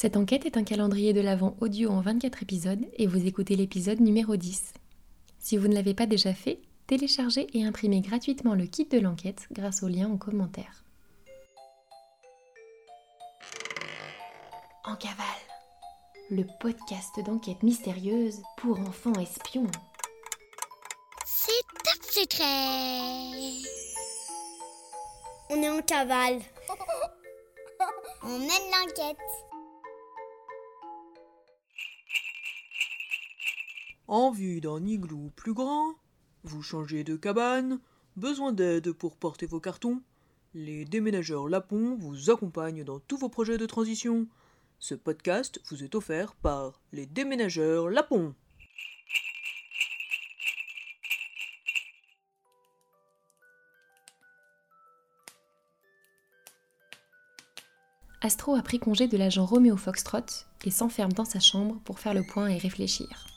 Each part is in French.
Cette enquête est un calendrier de l'Avent audio en 24 épisodes et vous écoutez l'épisode numéro 10. Si vous ne l'avez pas déjà fait, téléchargez et imprimez gratuitement le kit de l'enquête grâce au lien en commentaire. En cavale, le podcast d'enquête mystérieuse pour enfants espions. C'est top secret. On est en cavale. On mène l'enquête. Envie d'un igloo plus grand Vous changez de cabane Besoin d'aide pour porter vos cartons Les déménageurs Lapon vous accompagnent dans tous vos projets de transition. Ce podcast vous est offert par les déménageurs Lapon. Astro a pris congé de l'agent Roméo Foxtrot et s'enferme dans sa chambre pour faire le point et réfléchir.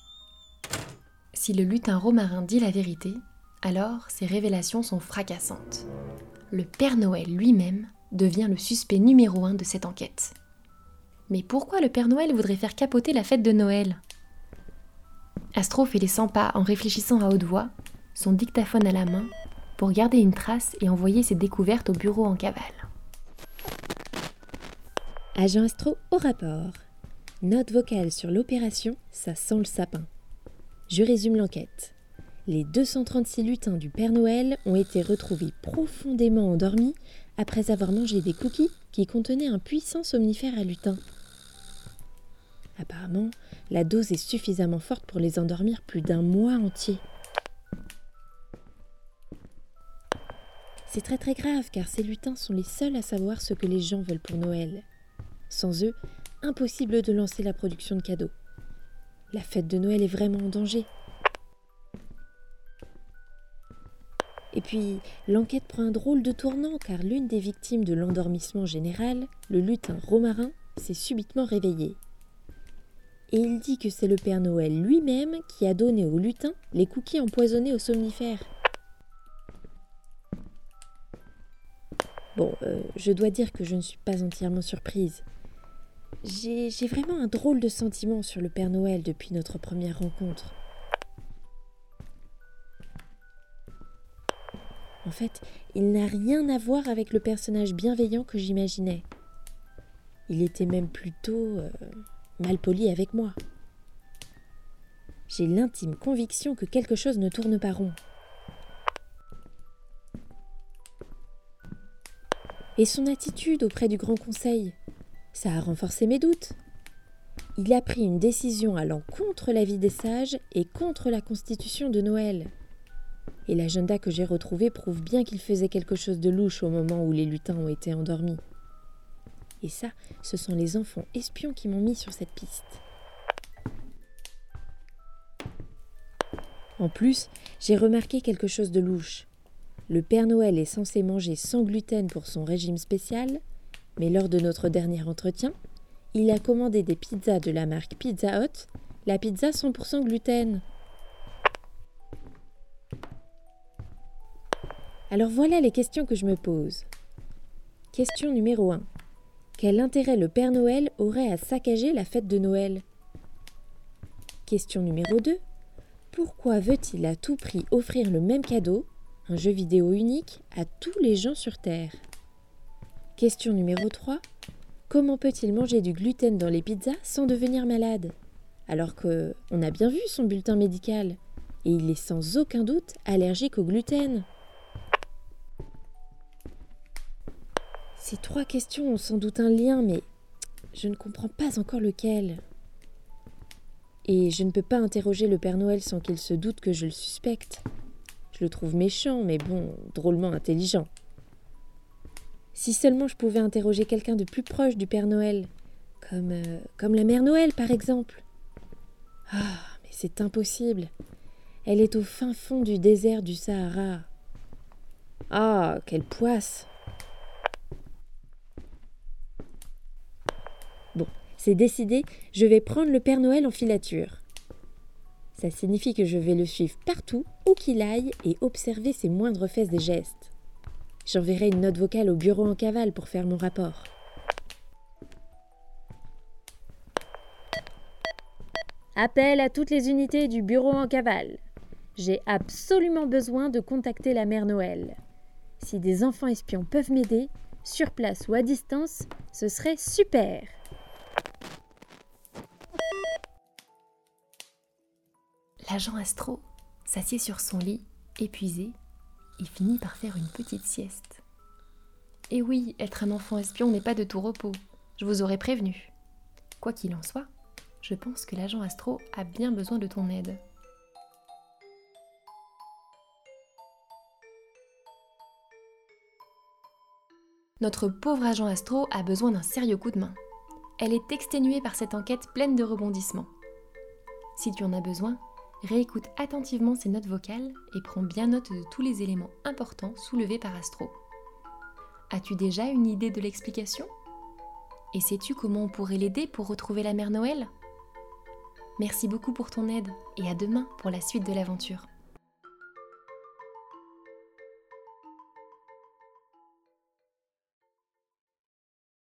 Si le lutin romarin dit la vérité, alors ses révélations sont fracassantes. Le Père Noël lui-même devient le suspect numéro un de cette enquête. Mais pourquoi le Père Noël voudrait faire capoter la fête de Noël? Astro fait les 100 pas en réfléchissant à haute voix, son dictaphone à la main, pour garder une trace et envoyer ses découvertes au bureau en cavale. Agent Astro au rapport. Note vocale sur l'opération, ça sent le sapin. Je résume l'enquête. Les 236 lutins du Père Noël ont été retrouvés profondément endormis après avoir mangé des cookies qui contenaient un puissant somnifère à lutin. Apparemment, la dose est suffisamment forte pour les endormir plus d'un mois entier. C'est très très grave car ces lutins sont les seuls à savoir ce que les gens veulent pour Noël. Sans eux, impossible de lancer la production de cadeaux. La fête de Noël est vraiment en danger. Et puis, l'enquête prend un drôle de tournant car l'une des victimes de l'endormissement général, le lutin romarin, s'est subitement réveillé. Et il dit que c'est le Père Noël lui-même qui a donné au lutin les cookies empoisonnés au somnifère. Bon, euh, je dois dire que je ne suis pas entièrement surprise. J'ai vraiment un drôle de sentiment sur le Père Noël depuis notre première rencontre. En fait, il n'a rien à voir avec le personnage bienveillant que j'imaginais. Il était même plutôt euh, mal poli avec moi. J'ai l'intime conviction que quelque chose ne tourne pas rond. Et son attitude auprès du Grand Conseil ça a renforcé mes doutes. Il a pris une décision allant contre la vie des sages et contre la constitution de Noël. Et l'agenda que j'ai retrouvé prouve bien qu'il faisait quelque chose de louche au moment où les lutins ont été endormis. Et ça, ce sont les enfants espions qui m'ont mis sur cette piste. En plus, j'ai remarqué quelque chose de louche. Le Père Noël est censé manger sans gluten pour son régime spécial, mais lors de notre dernier entretien, il a commandé des pizzas de la marque Pizza Hut, la pizza 100% gluten. Alors voilà les questions que je me pose. Question numéro 1. Quel intérêt le Père Noël aurait à saccager la fête de Noël? Question numéro 2. Pourquoi veut-il à tout prix offrir le même cadeau, un jeu vidéo unique, à tous les gens sur Terre? Question numéro 3. Comment peut-il manger du gluten dans les pizzas sans devenir malade? Alors que on a bien vu son bulletin médical et il est sans aucun doute allergique au gluten. Ces trois questions ont sans doute un lien, mais je ne comprends pas encore lequel. Et je ne peux pas interroger le Père Noël sans qu'il se doute que je le suspecte. Je le trouve méchant, mais bon, drôlement intelligent. Si seulement je pouvais interroger quelqu'un de plus proche du Père Noël, comme, euh, comme la Mère Noël par exemple. Ah, mais c'est impossible. Elle est au fin fond du désert du Sahara. Ah, quelle poisse Bon, c'est décidé, je vais prendre le Père Noël en filature. Ça signifie que je vais le suivre partout, où qu'il aille, et observer ses moindres faits et gestes. J'enverrai une note vocale au bureau en cavale pour faire mon rapport. Appel à toutes les unités du bureau en cavale. J'ai absolument besoin de contacter la mère Noël. Si des enfants espions peuvent m'aider, sur place ou à distance, ce serait super. L'agent Astro s'assied sur son lit, épuisé, et finit par faire une petite sieste. Et oui, être un enfant espion n'est pas de tout repos, je vous aurais prévenu. Quoi qu'il en soit, je pense que l'agent Astro a bien besoin de ton aide. Notre pauvre agent Astro a besoin d'un sérieux coup de main. Elle est exténuée par cette enquête pleine de rebondissements. Si tu en as besoin, réécoute attentivement ses notes vocales et prends bien note de tous les éléments importants soulevés par Astro. As-tu déjà une idée de l'explication? Et sais-tu comment on pourrait l'aider pour retrouver la mère Noël? Merci beaucoup pour ton aide et à demain pour la suite de l'aventure.